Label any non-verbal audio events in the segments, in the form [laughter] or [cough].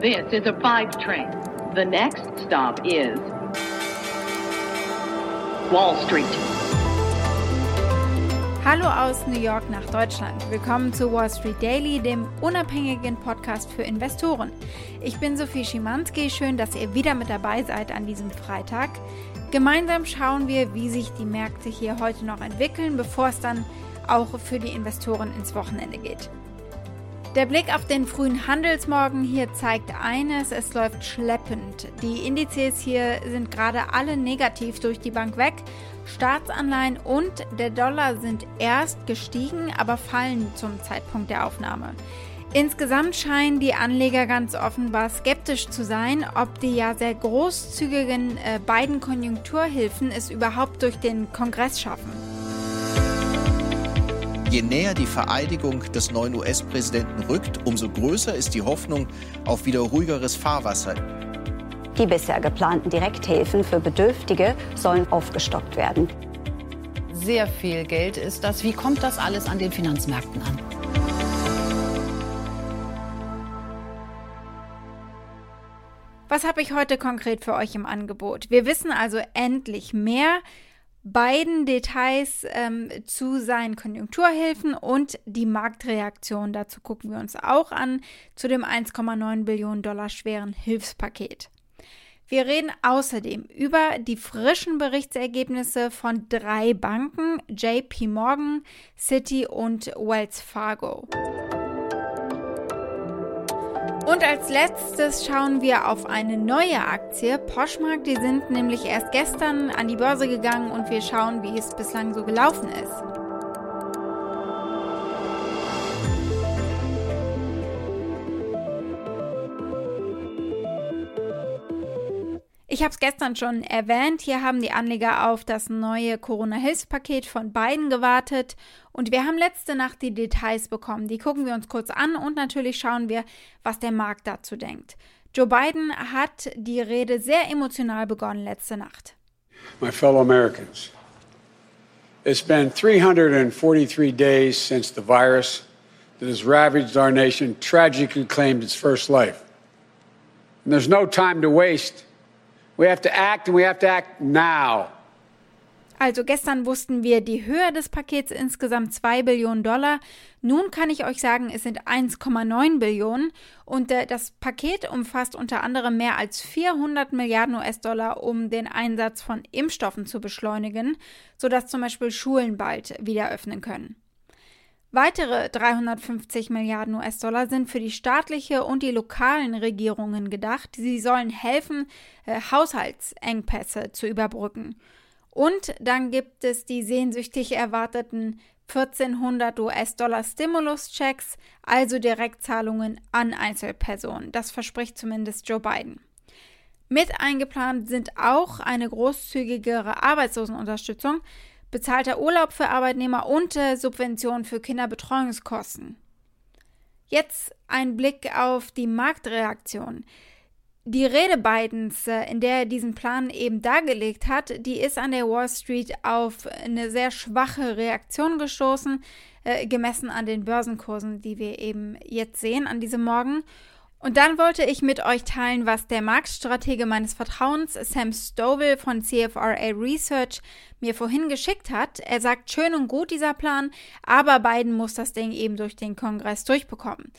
This is a five train. The next stop is Wall Street. Hallo aus New York nach Deutschland. Willkommen zu Wall Street Daily, dem unabhängigen Podcast für Investoren. Ich bin Sophie Schimanski. Schön, dass ihr wieder mit dabei seid an diesem Freitag. Gemeinsam schauen wir, wie sich die Märkte hier heute noch entwickeln, bevor es dann auch für die Investoren ins Wochenende geht. Der Blick auf den frühen Handelsmorgen hier zeigt eines, es läuft schleppend. Die Indizes hier sind gerade alle negativ durch die Bank weg. Staatsanleihen und der Dollar sind erst gestiegen, aber fallen zum Zeitpunkt der Aufnahme. Insgesamt scheinen die Anleger ganz offenbar skeptisch zu sein, ob die ja sehr großzügigen äh, beiden Konjunkturhilfen es überhaupt durch den Kongress schaffen. Je näher die Vereidigung des neuen US-Präsidenten rückt, umso größer ist die Hoffnung auf wieder ruhigeres Fahrwasser. Die bisher geplanten Direkthilfen für Bedürftige sollen aufgestockt werden. Sehr viel Geld ist das. Wie kommt das alles an den Finanzmärkten an? Was habe ich heute konkret für euch im Angebot? Wir wissen also endlich mehr beiden Details ähm, zu seinen Konjunkturhilfen und die Marktreaktion. Dazu gucken wir uns auch an zu dem 1,9 Billionen Dollar schweren Hilfspaket. Wir reden außerdem über die frischen Berichtsergebnisse von drei Banken, JP Morgan, Citi und Wells Fargo. Und als letztes schauen wir auf eine neue Aktie, Poshmark. Die sind nämlich erst gestern an die Börse gegangen und wir schauen, wie es bislang so gelaufen ist. Ich habe es gestern schon erwähnt, hier haben die Anleger auf das neue Corona-Hilfspaket von Biden gewartet und wir haben letzte Nacht die Details bekommen. Die gucken wir uns kurz an und natürlich schauen wir, was der Markt dazu denkt. Joe Biden hat die Rede sehr emotional begonnen letzte Nacht. My fellow Americans, it's been 343 days since the virus that has ravaged our nation tragically claimed its first life. And there's no time to waste. We have to act and we have to act now. Also gestern wussten wir die Höhe des Pakets insgesamt 2 Billionen Dollar. Nun kann ich euch sagen, es sind 1,9 Billionen und äh, das Paket umfasst unter anderem mehr als 400 Milliarden US-Dollar, um den Einsatz von Impfstoffen zu beschleunigen, sodass zum Beispiel Schulen bald wieder öffnen können. Weitere 350 Milliarden US-Dollar sind für die staatliche und die lokalen Regierungen gedacht. Sie sollen helfen, äh, Haushaltsengpässe zu überbrücken. Und dann gibt es die sehnsüchtig erwarteten 1400 US-Dollar Stimulus-Checks, also Direktzahlungen an Einzelpersonen. Das verspricht zumindest Joe Biden. Mit eingeplant sind auch eine großzügigere Arbeitslosenunterstützung, bezahlter Urlaub für Arbeitnehmer und äh, Subventionen für Kinderbetreuungskosten. Jetzt ein Blick auf die Marktreaktion. Die Rede Bidens, äh, in der er diesen Plan eben dargelegt hat, die ist an der Wall Street auf eine sehr schwache Reaktion gestoßen, äh, gemessen an den Börsenkursen, die wir eben jetzt sehen an diesem Morgen. Und dann wollte ich mit euch teilen, was der Marktstratege meines Vertrauens, Sam Stovall von CFRA Research, mir vorhin geschickt hat. Er sagt, schön und gut dieser Plan, aber Biden muss das Ding eben durch den Kongress durchbekommen.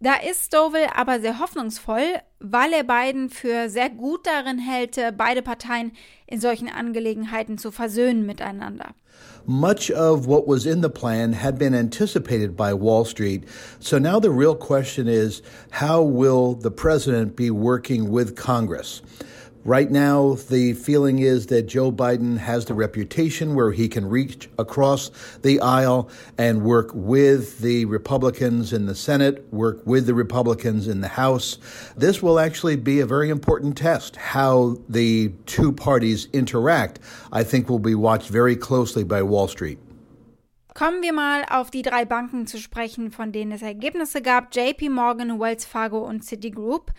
Da ist Stovall aber sehr hoffnungsvoll, weil er Biden für sehr gut darin hält, beide Parteien in solchen Angelegenheiten zu versöhnen miteinander. Much of what was in the plan had been anticipated by Wall Street. So now the real question is how will the president be working with Congress? Right now, the feeling is that Joe Biden has the reputation where he can reach across the aisle and work with the Republicans in the Senate, work with the Republicans in the House. This will actually be a very important test. How the two parties interact, I think, will be watched very closely by Wall Street. Kommen wir mal auf die drei Banken zu sprechen, von denen es Ergebnisse gab: JP Morgan, Wells Fargo und Citigroup.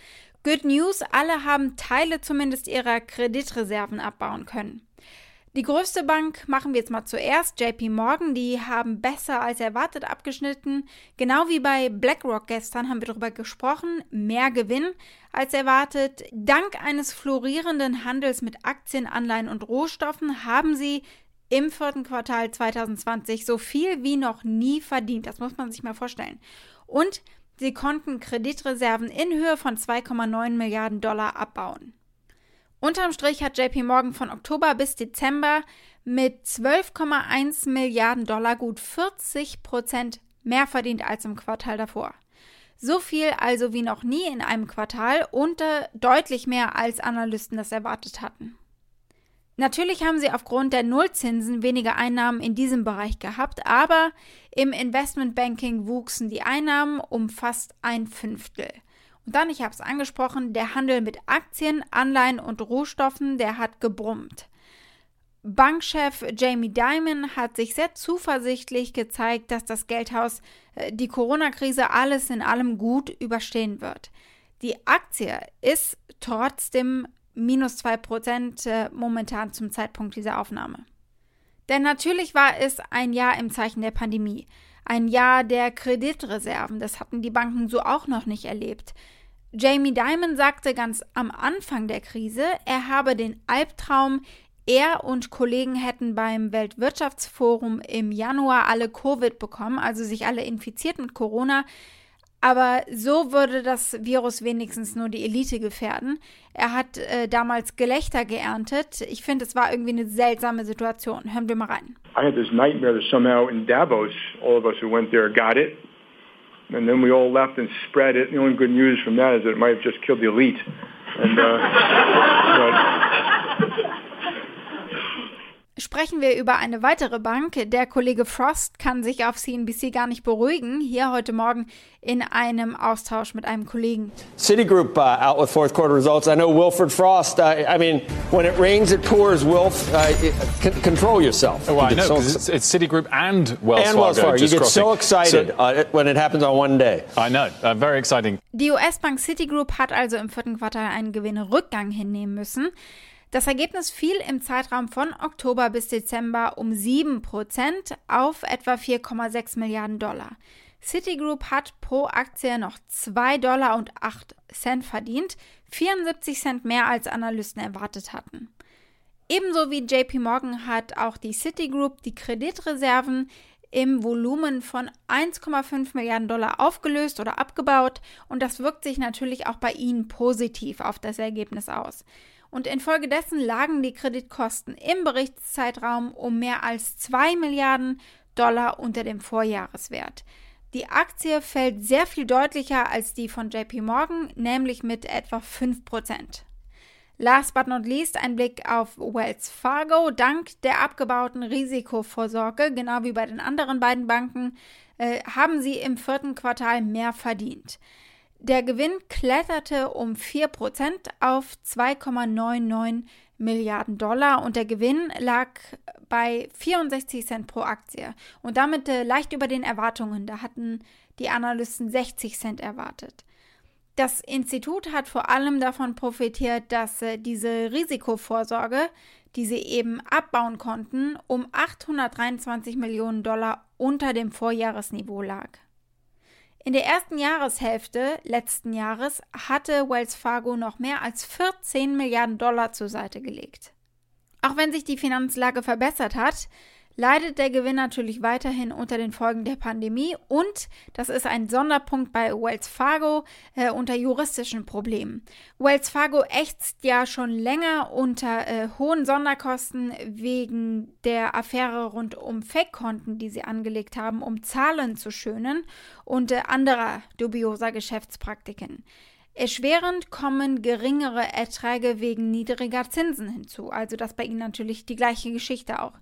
Good News, alle haben Teile zumindest ihrer Kreditreserven abbauen können. Die größte Bank machen wir jetzt mal zuerst, JP Morgan, die haben besser als erwartet abgeschnitten. Genau wie bei BlackRock gestern haben wir darüber gesprochen, mehr Gewinn als erwartet. Dank eines florierenden Handels mit Aktien, Anleihen und Rohstoffen haben sie im vierten Quartal 2020 so viel wie noch nie verdient. Das muss man sich mal vorstellen. Und sie konnten Kreditreserven in Höhe von 2,9 Milliarden Dollar abbauen. Unterm Strich hat JP Morgan von Oktober bis Dezember mit 12,1 Milliarden Dollar gut 40 Prozent mehr verdient als im Quartal davor. So viel also wie noch nie in einem Quartal und äh, deutlich mehr als Analysten das erwartet hatten. Natürlich haben sie aufgrund der Nullzinsen weniger Einnahmen in diesem Bereich gehabt, aber im Investmentbanking wuchsen die Einnahmen um fast ein Fünftel. Und dann, ich habe es angesprochen, der Handel mit Aktien, Anleihen und Rohstoffen, der hat gebrummt. Bankchef Jamie Dimon hat sich sehr zuversichtlich gezeigt, dass das Geldhaus äh, die Corona-Krise alles in allem gut überstehen wird. Die Aktie ist trotzdem minus 2% äh, momentan zum Zeitpunkt dieser Aufnahme. Denn natürlich war es ein Jahr im Zeichen der Pandemie, ein Jahr der Kreditreserven, das hatten die Banken so auch noch nicht erlebt. Jamie Dimon sagte ganz am Anfang der Krise, er habe den Albtraum, er und Kollegen hätten beim Weltwirtschaftsforum im Januar alle Covid bekommen, also sich alle infiziert mit Corona, aber so würde das Virus wenigstens nur die Elite gefährden. Er hat äh, damals Gelächter geerntet. Ich finde, es war irgendwie eine seltsame Situation. Hören wir mal rein. I had this nightmare that somehow in Davos, all of us who went there got it. And then we all left and spread it. The only good news from that is that it might have just killed the elite. And, uh, [laughs] but, Sprechen wir über eine weitere Bank. Der Kollege Frost kann sich auf CNBC gar nicht beruhigen. Hier heute Morgen in einem Austausch mit einem Kollegen. Citigroup uh, out with fourth quarter results. I know Wilfred Frost. Uh, I mean, when it rains, it pours. Wilf, uh, control yourself. Oh, I know. So, it's, it's, Citigroup and Wells and Fargo. Wells Fargo. You get crossing. so excited so, uh, when it happens on one day. I know. Uh, very exciting. Die US-Bank Citigroup hat also im vierten Quartal einen Gewinnrückgang hinnehmen müssen. Das Ergebnis fiel im Zeitraum von Oktober bis Dezember um 7% auf etwa 4,6 Milliarden Dollar. Citigroup hat pro Aktie noch 2 Dollar und 8 Cent verdient, 74 Cent mehr als Analysten erwartet hatten. Ebenso wie JP Morgan hat auch die Citigroup die Kreditreserven im Volumen von 1,5 Milliarden Dollar aufgelöst oder abgebaut und das wirkt sich natürlich auch bei ihnen positiv auf das Ergebnis aus und infolgedessen lagen die Kreditkosten im Berichtszeitraum um mehr als 2 Milliarden Dollar unter dem Vorjahreswert. Die Aktie fällt sehr viel deutlicher als die von JP Morgan, nämlich mit etwa 5%. Last but not least ein Blick auf Wells Fargo. Dank der abgebauten Risikovorsorge, genau wie bei den anderen beiden Banken, äh, haben sie im vierten Quartal mehr verdient. Der Gewinn kletterte um 4% auf 2,99 Milliarden Dollar und der Gewinn lag bei 64 Cent pro Aktie und damit äh, leicht über den Erwartungen. Da hatten die Analysten 60 Cent erwartet. Das Institut hat vor allem davon profitiert, dass äh, diese Risikovorsorge, die sie eben abbauen konnten, um 823 Millionen Dollar unter dem Vorjahresniveau lag. In der ersten Jahreshälfte letzten Jahres hatte Wells Fargo noch mehr als 14 Milliarden Dollar zur Seite gelegt. Auch wenn sich die Finanzlage verbessert hat, leidet der Gewinn natürlich weiterhin unter den Folgen der Pandemie und das ist ein Sonderpunkt bei Wells Fargo äh, unter juristischen Problemen. Wells Fargo ächzt ja schon länger unter äh, hohen Sonderkosten wegen der Affäre rund um Fake-Konten, die sie angelegt haben, um Zahlen zu schönen und äh, anderer dubioser Geschäftspraktiken. Erschwerend kommen geringere Erträge wegen niedriger Zinsen hinzu, also das bei ihnen natürlich die gleiche Geschichte auch.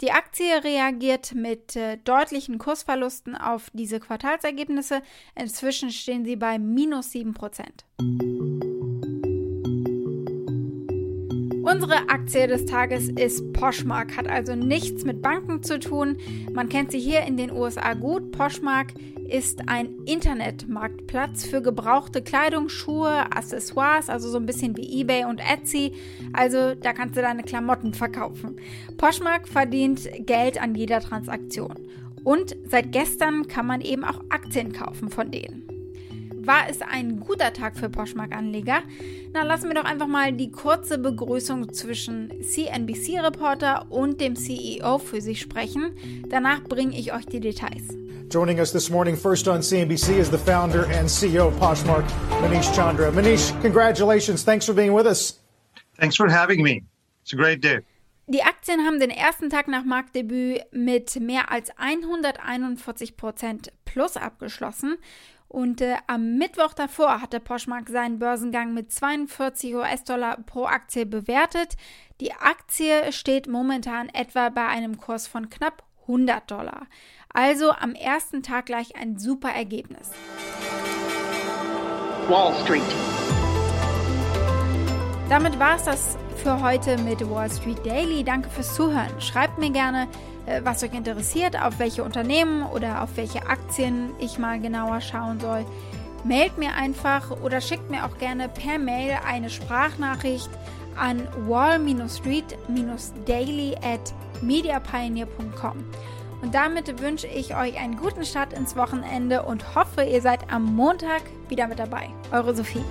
Die Aktie reagiert mit äh, deutlichen Kursverlusten auf diese Quartalsergebnisse. Inzwischen stehen sie bei minus 7%. Unsere Aktie des Tages ist Poshmark, hat also nichts mit Banken zu tun. Man kennt sie hier in den USA gut. Poshmark ist ein Internetmarktplatz für gebrauchte Kleidung, Schuhe, Accessoires, also so ein bisschen wie eBay und Etsy. Also da kannst du deine Klamotten verkaufen. Poshmark verdient Geld an jeder Transaktion. Und seit gestern kann man eben auch Aktien kaufen von denen. War es ein guter Tag für Poshmark-Anleger? Na, lassen wir doch einfach mal die kurze Begrüßung zwischen CNBC-Reporter und dem CEO für sich sprechen. Danach bringe ich euch die Details. Joining us this morning, first on CNBC, is the founder and CEO of Poshmark, Manish Chandra. Manish, congratulations. Thanks for being with us. Thanks for having me. It's a great day. Die Aktien haben den ersten Tag nach Marktdebüt mit mehr als 141 Prozent plus abgeschlossen. Und äh, am Mittwoch davor hatte Poshmark seinen Börsengang mit 42 US-Dollar pro Aktie bewertet. Die Aktie steht momentan etwa bei einem Kurs von knapp 100 Dollar. Also am ersten Tag gleich ein super Ergebnis. Wall Street. Damit war es das für heute mit Wall Street Daily. Danke fürs Zuhören. Schreibt mir gerne, äh, was euch interessiert, auf welche Unternehmen oder auf welche Aktien ich mal genauer schauen soll. Mailt mir einfach oder schickt mir auch gerne per Mail eine Sprachnachricht an wall-street-daily at mediapioneer.com. Und damit wünsche ich euch einen guten Start ins Wochenende und hoffe, ihr seid am Montag wieder mit dabei. Eure Sophie.